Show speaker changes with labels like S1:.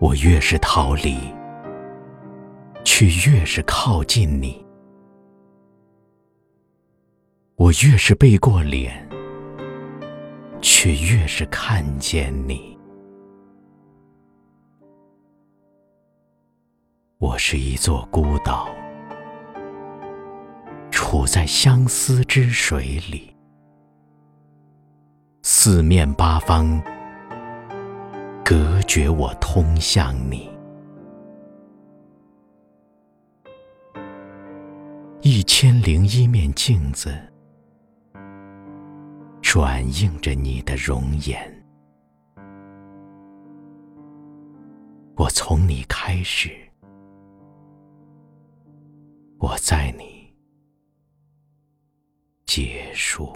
S1: 我越是逃离，却越是靠近你；我越是背过脸，却越是看见你。我是一座孤岛，处在相思之水里，四面八方。隔绝我通向你，一千零一面镜子，转映着你的容颜。我从你开始，我在你结束。